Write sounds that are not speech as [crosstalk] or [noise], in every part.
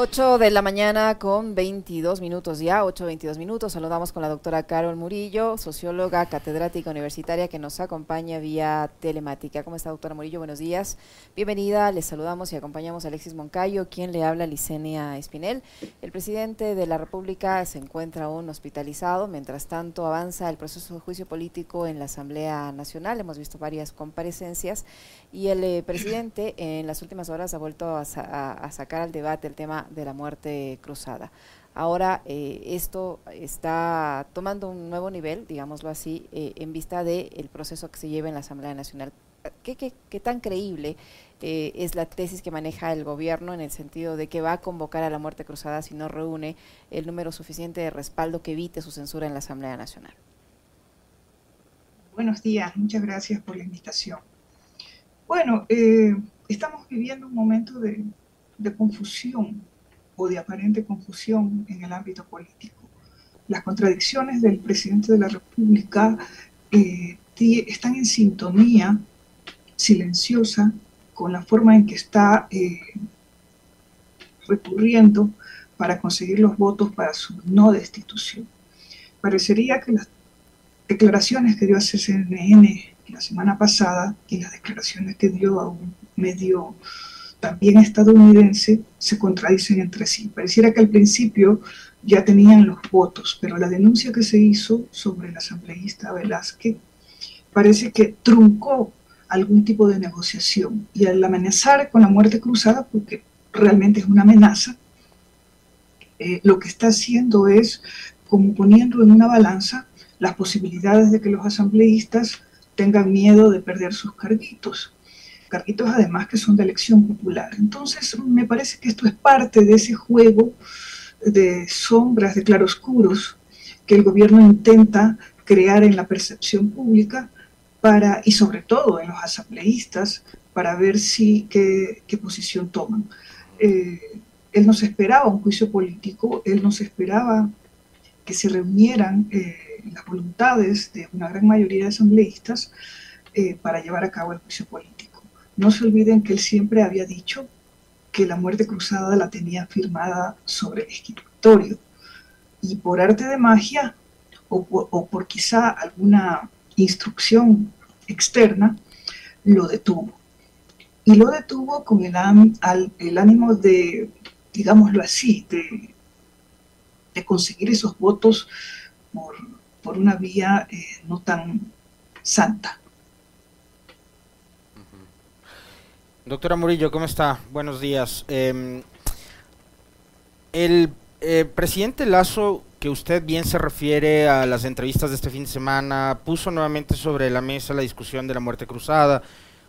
8 de la mañana con 22 minutos ya, 8, 22 minutos. Saludamos con la doctora Carol Murillo, socióloga, catedrática universitaria que nos acompaña vía telemática. ¿Cómo está, doctora Murillo? Buenos días. Bienvenida. Les saludamos y acompañamos a Alexis Moncayo, quien le habla Licenia Espinel. El presidente de la República se encuentra aún hospitalizado. Mientras tanto, avanza el proceso de juicio político en la Asamblea Nacional. Hemos visto varias comparecencias y el eh, presidente en las últimas horas ha vuelto a, a sacar al debate el tema de la muerte cruzada. Ahora eh, esto está tomando un nuevo nivel, digámoslo así, eh, en vista del proceso que se lleva en la Asamblea Nacional. ¿Qué, qué, tan creíble eh, es la tesis que maneja el gobierno en el sentido de que va a convocar a la muerte cruzada si no reúne el número suficiente de respaldo que evite su censura en la Asamblea Nacional? Buenos días, muchas gracias por la invitación. Bueno, estamos viviendo un momento de, de confusión o de aparente confusión en el ámbito político. Las contradicciones del presidente de la República eh, están en sintonía silenciosa con la forma en que está eh, recurriendo para conseguir los votos para su no destitución. Parecería que las declaraciones que dio a CNN la semana pasada y las declaraciones que dio a un medio también estadounidense se contradicen entre sí. Pareciera que al principio ya tenían los votos, pero la denuncia que se hizo sobre el asambleísta Velázquez parece que truncó algún tipo de negociación y al amenazar con la muerte cruzada, porque realmente es una amenaza, eh, lo que está haciendo es como poniendo en una balanza las posibilidades de que los asambleístas tengan miedo de perder sus carguitos carguitos además que son de elección popular. Entonces, me parece que esto es parte de ese juego de sombras, de claroscuros que el gobierno intenta crear en la percepción pública para, y sobre todo en los asambleístas, para ver si qué, posición toman. Eh, él no se esperaba un juicio político, él no se esperaba que se reunieran eh, las voluntades de una gran mayoría de asambleístas eh, para llevar a cabo el juicio político. No se olviden que él siempre había dicho que la muerte cruzada la tenía firmada sobre el escritorio. Y por arte de magia, o por, quizá alguna instrucción externa, lo detuvo. Y lo detuvo con el, el ánimo de, digámoslo así, de, conseguir esos votos por, una vía eh, no tan santa. Doctora Murillo, ¿cómo está? Buenos días. Em, el eh, presidente Lazo, que usted bien se refiere a las entrevistas de este fin de semana, puso nuevamente sobre la mesa la discusión de la muerte cruzada.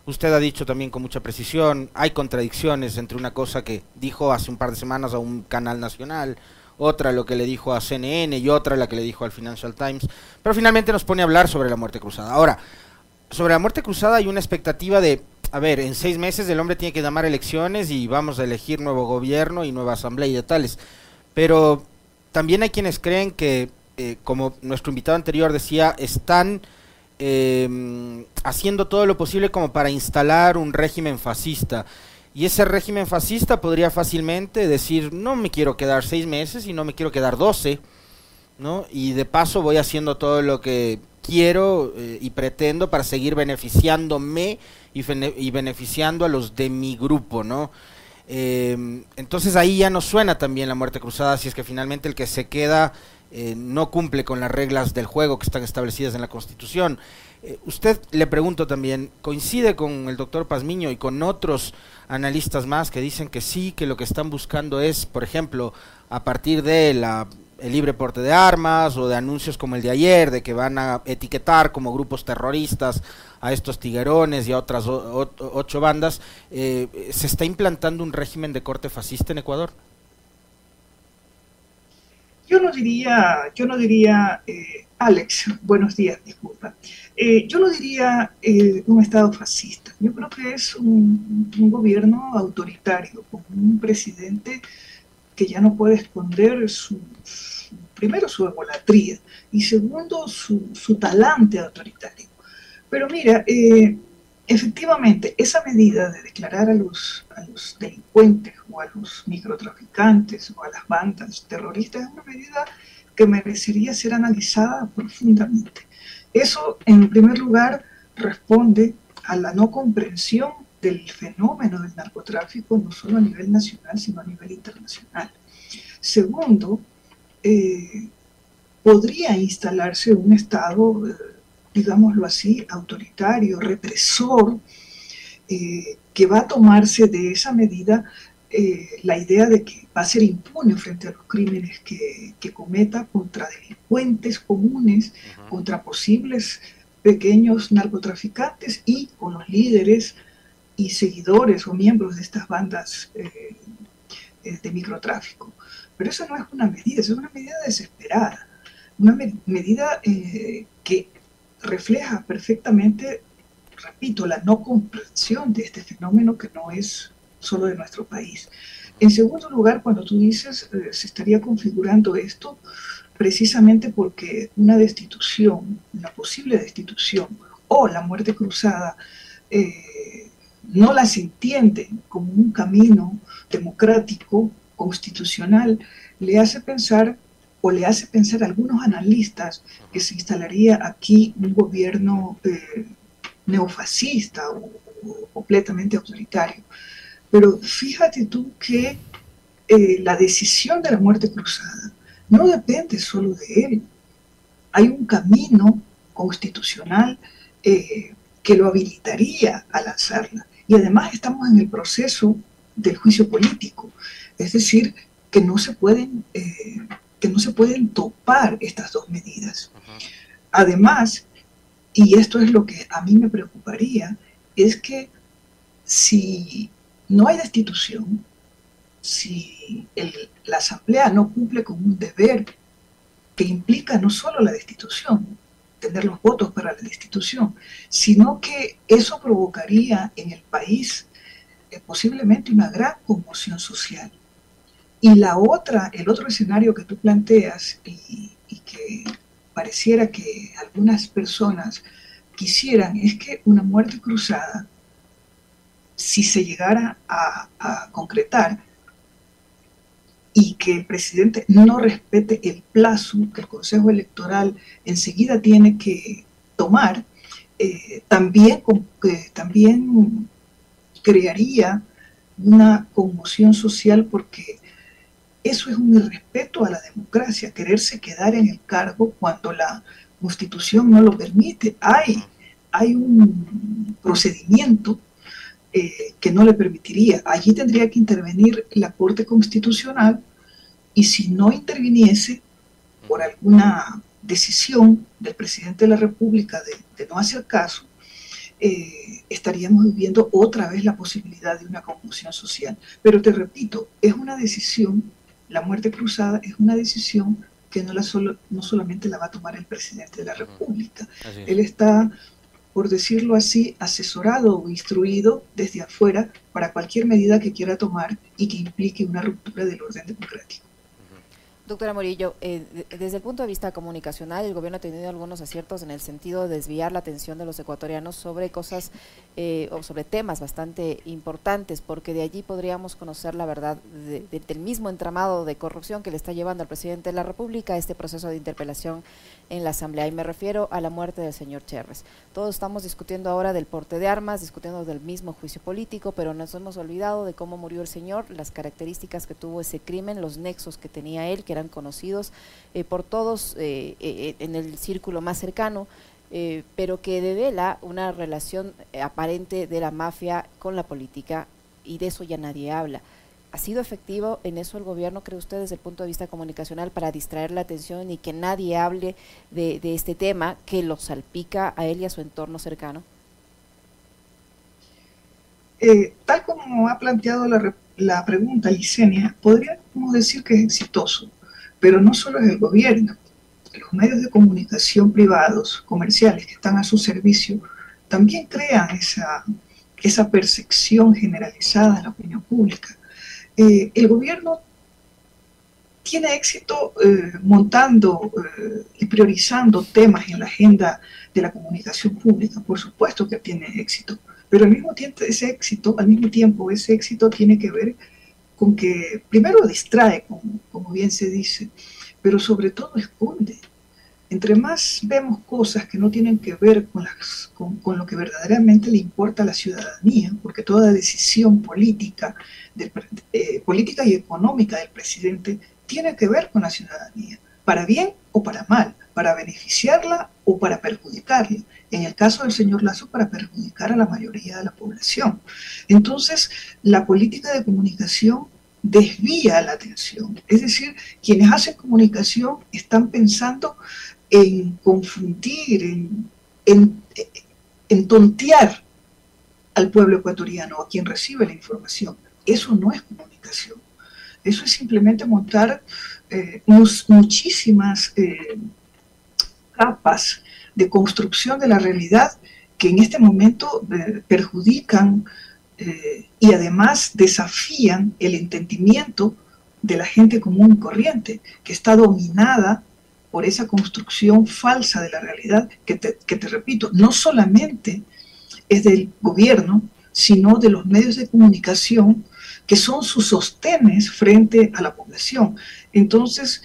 Usted ha dicho también con mucha precisión, hay contradicciones entre una cosa que dijo hace un par de semanas a un canal nacional, otra lo que le dijo a CNN y otra la que le dijo al Financial Times, pero finalmente nos pone a hablar sobre la muerte cruzada. Ahora, sobre la muerte cruzada hay una expectativa de a ver, en seis meses el hombre tiene que llamar elecciones y vamos a elegir nuevo gobierno y nueva asamblea y de tales. Pero también hay quienes creen que, eh, como nuestro invitado anterior decía, están em, haciendo todo lo posible como para instalar un régimen fascista. Y ese régimen fascista podría fácilmente decir, no me quiero quedar seis meses y no me quiero quedar doce, ¿no? Y de paso voy haciendo todo lo que quiero eh, y pretendo para seguir beneficiándome y, beneficiando a los de mi grupo, ¿no? Em, entonces ahí ya no suena también la muerte cruzada, si es que finalmente el que se queda eh, no cumple con las reglas del juego que están establecidas en la Constitución. Eh, usted le pregunto también, ¿coincide con el doctor Pazmiño y con otros analistas más que dicen que sí, que lo que están buscando es, por ejemplo, a partir de la el libre porte de armas o de anuncios como el de ayer, de que van a etiquetar como grupos terroristas a estos tiguerones y a otras ocho bandas, eh, ¿se está implantando un régimen de corte fascista en Ecuador? Yo no diría, yo no diría, eh, Alex, [laughs] buenos días, disculpa. Eh, yo no diría un Estado fascista. Yo creo que es un, un gobierno autoritario, con un presidente que ya no puede esconder su, primero su egolatría y segundo su, su talante autoritario. Pero mira, eh, efectivamente, esa medida de declarar a los, a los delincuentes o a los microtraficantes o a las bandas terroristas es una medida que merecería ser analizada profundamente. Eso, en primer lugar, responde a la no comprensión del fenómeno del narcotráfico, no solo a nivel nacional, sino a nivel internacional. Segundo, eh, podría instalarse un Estado, eh, digámoslo así, autoritario, represor, eh, que va a tomarse de esa medida la idea de que va a ser impune frente a los crímenes que, cometa contra delincuentes comunes, contra posibles pequeños narcotraficantes y con los líderes seguidores o miembros de estas bandas eh, eh, de microtráfico. Pero eso no es una medida, es una medida desesperada, una medida eh, que refleja perfectamente, repito, la no comprensión de este fenómeno que no es solo de nuestro país. En segundo lugar, cuando tú dices se estaría configurando esto, precisamente porque una destitución, una posible destitución o la muerte cruzada eh, no las entiende como un camino democrático, constitucional, le hace pensar o le hace pensar a algunos analistas que se instalaría aquí un gobierno eh, neofascista o, completamente autoritario. Pero fíjate tú que eh, la decisión de la muerte cruzada no depende solo de él. Hay un camino constitucional eh, que lo habilitaría a lanzarla. Y además estamos en el proceso del juicio político, es decir, que no se pueden, eh, que no se pueden topar estas dos medidas. Además, y esto es lo que a mí me preocuparía, es que si no hay destitución, si la Asamblea no cumple con un deber que implica no solo la destitución, tener los votos para la destitución, sino que eso provocaría en el país eh, posiblemente una gran conmoción social. Y la otra, el otro escenario que tú planteas y, que pareciera que algunas personas quisieran es que una muerte cruzada, si se llegara a concretar, y que el presidente no respete el plazo que el Consejo Electoral enseguida tiene que tomar, eh, también, también crearía una conmoción social porque eso es un irrespeto a la democracia, quererse quedar en el cargo cuando la constitución no lo permite. Hay, hay un procedimiento eh, que no le permitiría. Allí tendría que intervenir la Corte Constitucional y si no interviniese por alguna decisión del presidente de la República de, no hacer caso, eh, estaríamos viviendo otra vez la posibilidad de una confusión social. Pero te repito, es una decisión, la muerte cruzada es una decisión que no, la solo, no solamente la va a tomar el presidente de la República. Él está por decirlo así, asesorado o instruido desde afuera para cualquier medida que quiera tomar y que implique una ruptura del orden democrático. Doctora Morillo, eh, desde el punto de vista comunicacional, el gobierno ha tenido algunos aciertos en el sentido de desviar la atención de los ecuatorianos sobre cosas eh, o sobre temas bastante importantes, porque de allí podríamos conocer la verdad del mismo entramado de corrupción que le está llevando al presidente de la República este proceso de interpelación en la Asamblea. Y me refiero a la muerte del señor Cherres. Todos estamos discutiendo ahora del porte de armas, discutiendo del mismo juicio político, pero nos hemos olvidado de cómo murió el señor, las características que tuvo ese crimen, los nexos que tenía él, que conocidos eh, por todos eh, eh, en el círculo más cercano, pero que devela una relación aparente de la mafia con la política y de eso ya nadie habla. ¿Ha sido efectivo en eso el gobierno, cree usted, desde el punto de vista comunicacional, para distraer la atención y que nadie hable de, este tema que lo salpica a él y a su entorno cercano? tal como ha planteado la, la pregunta Licenia, podríamos decir que es exitoso pero no solo es el gobierno, los medios de comunicación privados, comerciales que están a su servicio, también crean esa, esa percepción generalizada en la opinión pública. Eh, el gobierno tiene éxito eh, montando eh, y priorizando temas en la agenda de la comunicación pública, por supuesto que tiene éxito, Pero al mismo tiempo ese éxito, al mismo tiempo ese éxito tiene que ver con que primero distrae, como, como bien se dice, pero sobre todo esconde. Entre más vemos cosas que no tienen que ver con, las, con, lo que verdaderamente le importa a la ciudadanía, porque toda decisión política, eh, política y económica del presidente tiene que ver con la ciudadanía, para bien o para mal, para beneficiarla o para perjudicarla. En el caso del señor Lazo, para perjudicar a la mayoría de la población. Entonces, la política de comunicación desvía la atención. Es decir, quienes hacen comunicación están pensando en confundir, en, en, tontear al pueblo ecuatoriano, a quien recibe la información. Eso no es comunicación. Eso es simplemente montar eh, muchísimas eh, capas de construcción de la realidad que en este momento eh, perjudican y además desafían el entendimiento de la gente común y corriente, que está dominada por esa construcción falsa de la realidad que te, que te repito, no solamente es del gobierno, sino de los medios de comunicación que son sus sostenes frente a la población. Entonces,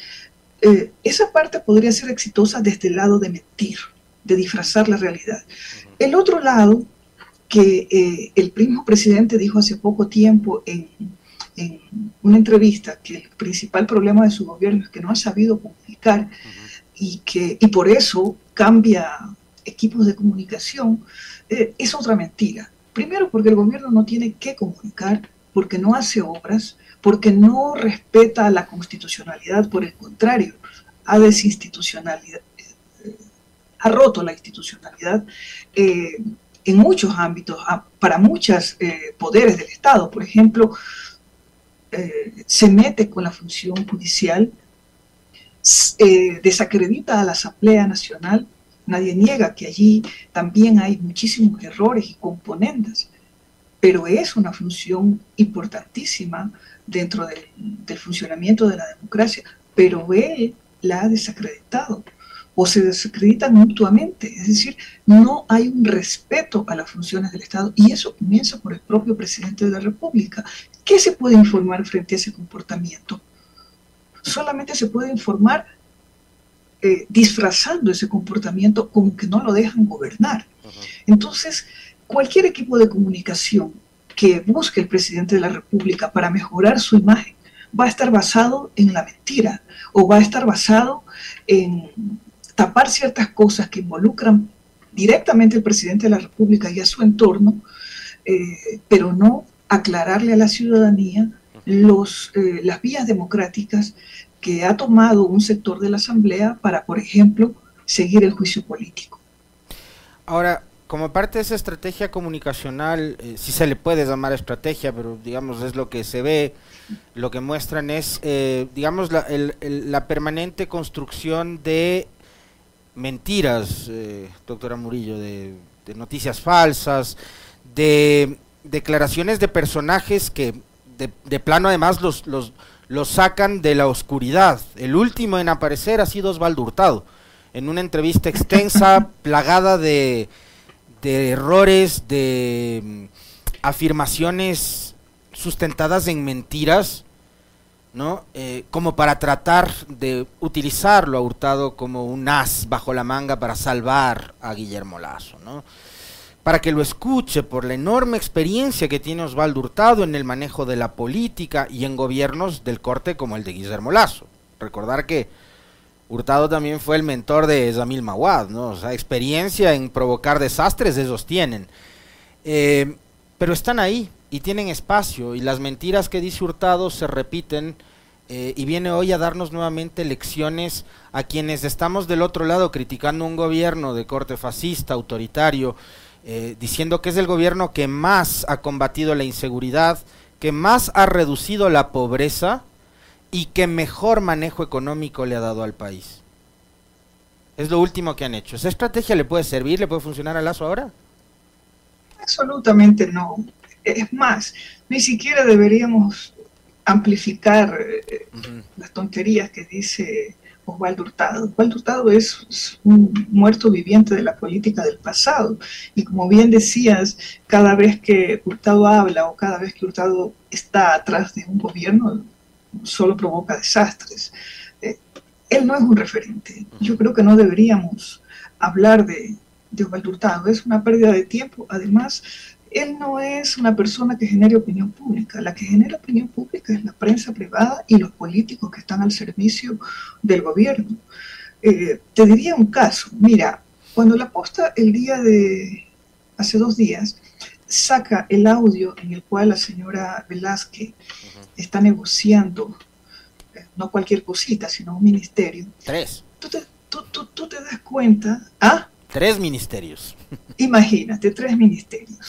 eh, esa parte podría ser exitosa desde el lado de mentir, de disfrazar la realidad. El otro lado, que eh, el mismo presidente dijo hace poco tiempo en, una entrevista que el principal problema de su gobierno es que no ha sabido comunicar y, que, y por eso cambia equipos de comunicación, eh, es otra mentira. Primero porque el gobierno no tiene que comunicar, porque no hace obras, porque no respeta la constitucionalidad, por el contrario, ha desinstitucionalidad, eh, ha roto la institucionalidad eh, en muchos ámbitos, para muchos eh, poderes del Estado. Por ejemplo, se mete con la función judicial, desacredita a la Asamblea Nacional, nadie niega que allí también hay muchísimos errores y componentes pero es una función importantísima dentro del, funcionamiento de la democracia, pero él la ha desacreditado o se desacreditan mutuamente, es decir, no hay un respeto a las funciones del Estado y eso comienza por el propio presidente de la República. ¿Qué se puede informar frente a ese comportamiento? Solamente se puede informar eh, disfrazando ese comportamiento como que no lo dejan gobernar. Entonces, cualquier equipo de comunicación que busque el presidente de la República para mejorar su imagen va a estar basado en la mentira o va a estar basado en tapar ciertas cosas que involucran directamente al presidente de la República y a su entorno, eh, pero no aclararle a la ciudadanía los, eh, las vías democráticas que ha tomado un sector de la Asamblea para, por ejemplo, seguir el juicio político. Ahora, como parte de esa estrategia comunicacional, eh, si se le puede llamar estrategia, pero digamos es lo que se ve, lo que muestran es, eh, digamos, la, la, permanente construcción de mentiras, eh, doctora Murillo, de, noticias falsas, de declaraciones de personajes que de, de plano además los, los, los, sacan de la oscuridad. El último en aparecer ha sido Osvaldo Hurtado, en una entrevista extensa, [laughs] plagada de de errores, de mm, afirmaciones sustentadas en mentiras, ¿no? Eh, como para tratar de utilizarlo a Hurtado como un as bajo la manga para salvar a Guillermo Lazo, ¿no? Para que lo escuche por la enorme experiencia que tiene Osvaldo Hurtado en el manejo de la política y en gobiernos del corte como el de Guillermo Lazo. Recordar que Hurtado también fue el mentor de Zamil Mawad, ¿no? O sea, experiencia en provocar desastres, esos tienen. Eh, pero están ahí y tienen espacio y las mentiras que dice Hurtado se repiten eh, y viene hoy a darnos nuevamente lecciones a quienes estamos del otro lado criticando un gobierno de corte fascista, autoritario, eh, diciendo que es el gobierno que más ha combatido la inseguridad, que más ha reducido la pobreza y que mejor manejo económico le ha dado al país. Es lo último que han hecho. ¿Esa estrategia le puede servir, le puede funcionar a Lazo ahora? Absolutamente no. Es más, ni siquiera deberíamos amplificar eh, las tonterías que dice Osvaldo Hurtado. Osvaldo Hurtado es, un muerto viviente de la política del pasado. Y como bien decías, cada vez que Hurtado habla o cada vez que Hurtado está atrás de un gobierno, solo provoca desastres. Eh, él no es un referente. Yo creo que no deberíamos hablar de, de Osvaldo Hurtado. Es una pérdida de tiempo. Además, él no es una persona que genere opinión pública. La que genera opinión pública es la prensa privada y los políticos que están al servicio del gobierno. Eh, te diría un caso. Mira, cuando la posta el día de hace dos días saca el audio en el cual la señora Velázquez está negociando eh, no cualquier cosita, sino un ministerio. Tres. Tú te, tú te das cuenta. ¿Ah? Tres ministerios. Imagínate, tres ministerios.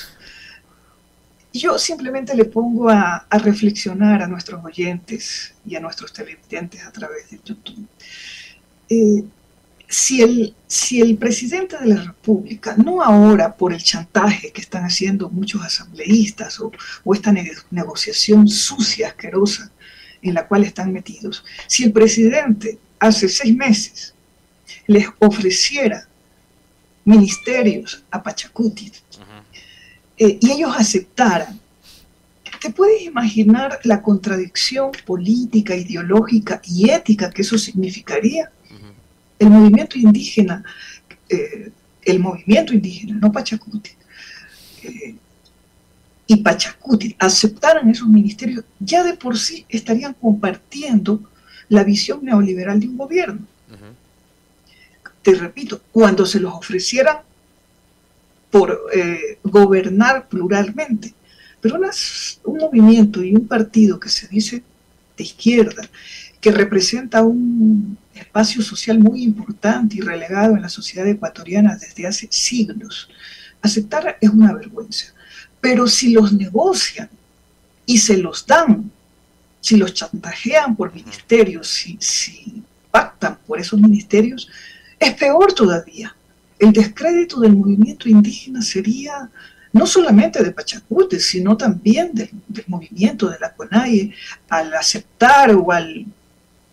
Yo simplemente le pongo a, reflexionar a nuestros oyentes y a nuestros televidentes a través de YouTube. Eh, si, el, si el presidente de la República, no ahora por el chantaje que están haciendo muchos asambleístas o, o esta negociación sucia, asquerosa en la cual están metidos, si el presidente hace seis meses les ofreciera ministerios a Pachacuti, eh, y ellos aceptaran, ¿te puedes imaginar la contradicción política, ideológica y ética que eso significaría? El movimiento indígena, eh, el movimiento indígena, no Pachacuti, eh, y Pachacuti aceptaran esos ministerios, ya de por sí estarían compartiendo la visión neoliberal de un gobierno. Te repito, cuando se los ofrecieran por eh, gobernar pluralmente. Pero un movimiento y un partido que se dice de izquierda, que representa un espacio social muy importante y relegado en la sociedad ecuatoriana desde hace siglos, aceptar es una vergüenza. Pero si los negocian y se los dan, si los chantajean por ministerios, si, si pactan por esos ministerios, es peor todavía el descrédito del movimiento indígena sería no solamente de Pachacute, sino también del, movimiento de la CONAIE, al aceptar o al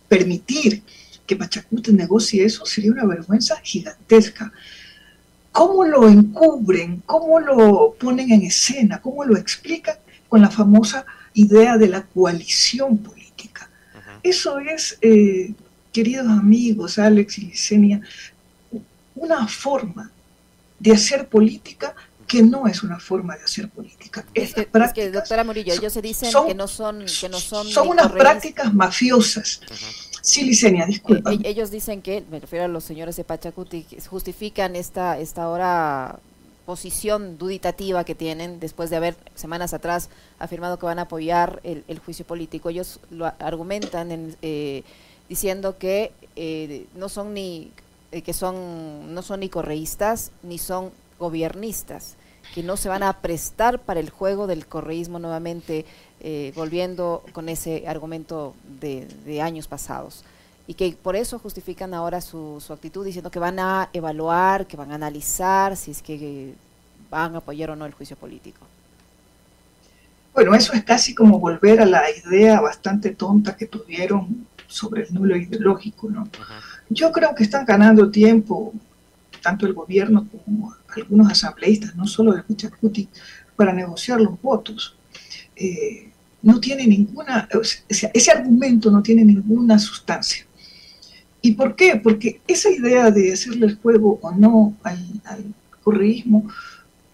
permitir que Pachacute negocie eso, sería una vergüenza gigantesca. ¿Cómo lo encubren? ¿Cómo lo ponen en escena? ¿Cómo lo explican? Con la famosa idea de la coalición política. Eso es, eh, queridos amigos, Alex y Licenia, una forma de hacer política que no es una forma de hacer política. Es, que, doctora Murillo, ellos se dicen que no son que no son son unas prácticas mafiosas. Sí, Licenia, disculpa. E, ellos dicen que, me refiero a los señores de Pachacuti, justifican esta, esta ahora posición duditativa que tienen después de haber semanas atrás afirmado que van a apoyar el, juicio político. Ellos lo argumentan en, eh, diciendo que eh, no son ni eh, que son no son ni correístas ni son gobiernistas, que no se van a prestar para el juego del correísmo nuevamente, eh, volviendo con ese argumento de, años pasados. Y que por eso justifican ahora su, su actitud diciendo que van a evaluar, que van a analizar si es que van a apoyar o no el juicio político. Bueno, eso es casi como volver a la idea bastante tonta que tuvieron sobre el nulo ideológico, ¿no? Yo creo que están ganando tiempo, tanto el gobierno como algunos asambleístas, no solo de Cuchacuti, para negociar los votos. Eh, no tiene ninguna, ese argumento no tiene ninguna sustancia. ¿Y por qué? Porque esa idea de hacerle el juego o no al, al correísmo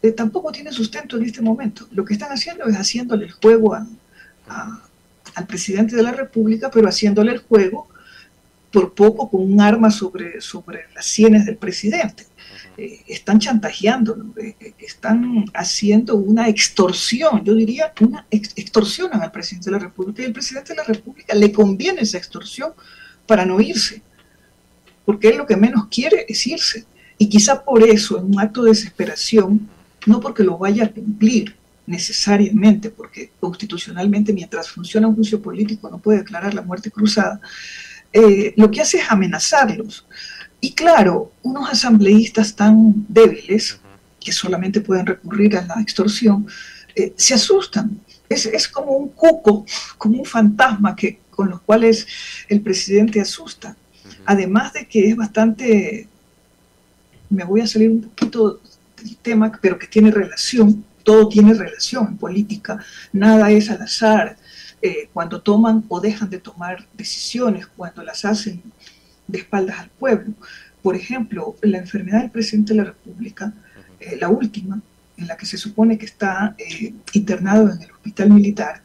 eh, tampoco tiene sustento en este momento. Lo que están haciendo es haciéndole el juego al presidente de la República, pero haciéndole el juego por poco con un arma sobre, sobre las sienes del presidente. Eh, están chantajeándolo, eh, eh, están haciendo una extorsión, yo diría una extorsión al presidente de la República y el presidente de la República le conviene esa extorsión para no irse, porque él lo que menos quiere es irse. Y quizá por eso, en un acto de desesperación, no porque lo vaya a cumplir necesariamente, porque constitucionalmente mientras funciona un juicio político no puede declarar la muerte cruzada, eh, lo que hace es amenazarlos. Y claro, unos asambleístas tan débiles, que solamente pueden recurrir a la extorsión, eh, se asustan. Es, como un cuco, como un fantasma que, con los cuales el presidente asusta. Además de que es bastante, me voy a salir un poquito del tema, pero que tiene relación, todo tiene relación en política, nada es al azar. Eh, cuando toman o dejan de tomar decisiones, cuando las hacen de espaldas al pueblo. Por ejemplo, la enfermedad del presidente de la República, eh, la última, en la que se supone que está eh, internado en el hospital militar,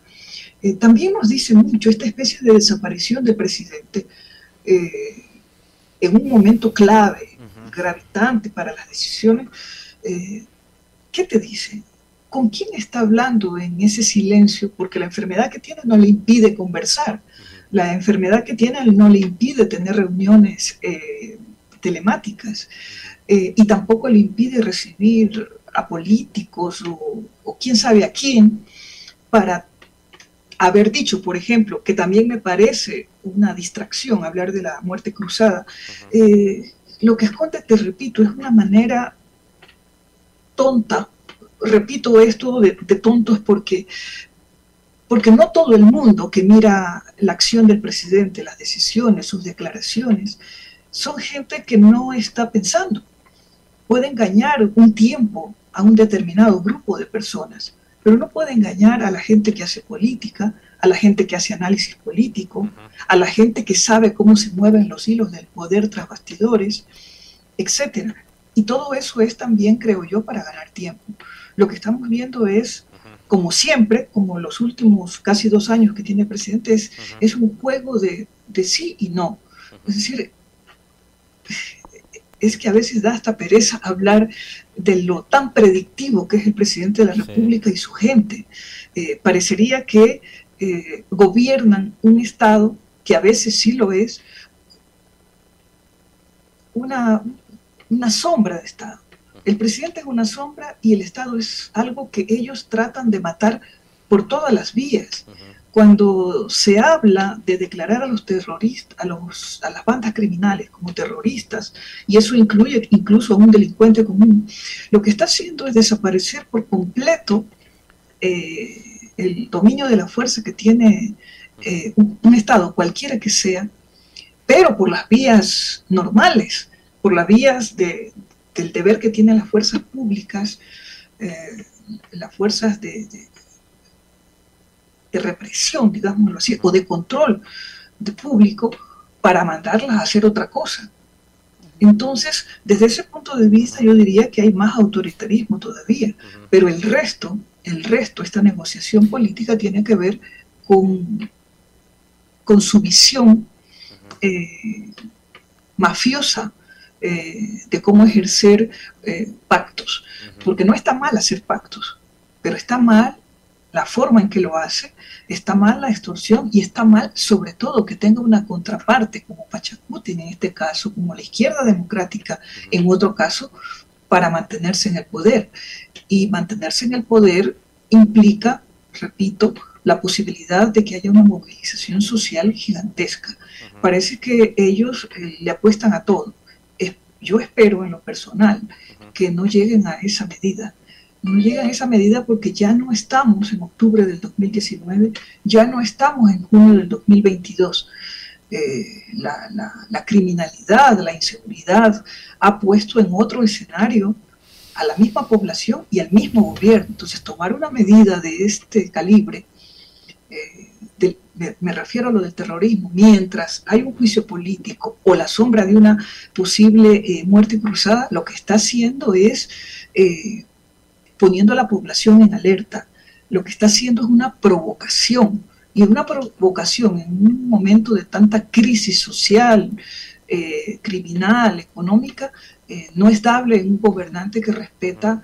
también nos dice mucho esta especie de desaparición del presidente en un momento clave, gravitante para las decisiones. ¿Qué te dice? ¿Con quién está hablando en ese silencio? Porque la enfermedad que tiene no le impide conversar, la enfermedad que tiene no le impide tener reuniones eh, telemáticas eh, y tampoco le impide recibir a políticos o, quién sabe a quién para haber dicho, por ejemplo, que también me parece una distracción hablar de la muerte cruzada. Eh, lo que esconde, te repito, es una manera tonta repito esto de, tontos porque, porque no todo el mundo que mira la acción del presidente, las decisiones, sus declaraciones, son gente que no está pensando. Puede engañar un tiempo a un determinado grupo de personas, pero no puede engañar a la gente que hace política, a la gente que hace análisis político, a la gente que sabe cómo se mueven los hilos del poder tras bastidores, etc. Y todo eso es también, creo yo, para ganar tiempo. Lo que estamos viendo es, como siempre, como los últimos casi dos años que tiene el presidente, es, un juego de, sí y no. Es decir, es que a veces da hasta pereza hablar de lo tan predictivo que es el presidente de la República y su gente. Eh, parecería que eh, gobiernan un Estado que a veces sí lo es, una, una sombra de Estado. El presidente es una sombra y el Estado es algo que ellos tratan de matar por todas las vías. Cuando se habla de declarar a los terroristas, a, los, a las bandas criminales como terroristas, y eso incluye incluso a un delincuente común, lo que está haciendo es desaparecer por completo eh, el dominio de la fuerza que tiene eh, un Estado, cualquiera que sea, pero por las vías normales, por las vías de, del deber que tienen las fuerzas públicas, eh, las fuerzas de, de, represión, digámoslo así, o de control de público, para mandarlas a hacer otra cosa. Entonces, desde ese punto de vista, yo diría que hay más autoritarismo todavía, pero el resto, el resto, esta negociación política tiene que ver con, con su visión eh, mafiosa eh, de cómo ejercer eh, pactos. Porque no está mal hacer pactos, pero está mal la forma en que lo hace, está mal la extorsión y está mal sobre todo que tenga una contraparte como Pachacuti en este caso, como la izquierda democrática en otro caso, para mantenerse en el poder. Y mantenerse en el poder implica, repito, la posibilidad de que haya una movilización social gigantesca. Parece que ellos eh, le apuestan a todo yo espero en lo personal que no lleguen a esa medida. No lleguen a esa medida porque ya no estamos en octubre del 2019, ya no estamos en junio del 2022. Eh, la, la, criminalidad, la inseguridad ha puesto en otro escenario a la misma población y al mismo gobierno. Entonces, tomar una medida de este calibre me, refiero a lo del terrorismo, mientras hay un juicio político o la sombra de una posible eh, muerte cruzada, lo que está haciendo es eh, poniendo a la población en alerta. Lo que está haciendo es una provocación. Y una provocación en un momento de tanta crisis social, eh, criminal, económica, no es dable en un gobernante que respeta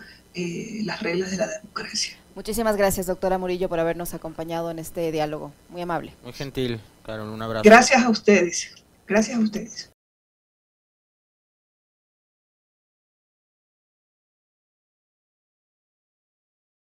las reglas de la democracia. Muchísimas gracias, doctora Murillo, por habernos acompañado en este diálogo. Muy amable. Muy gentil, Carol. Un abrazo. Gracias a ustedes. Gracias a ustedes.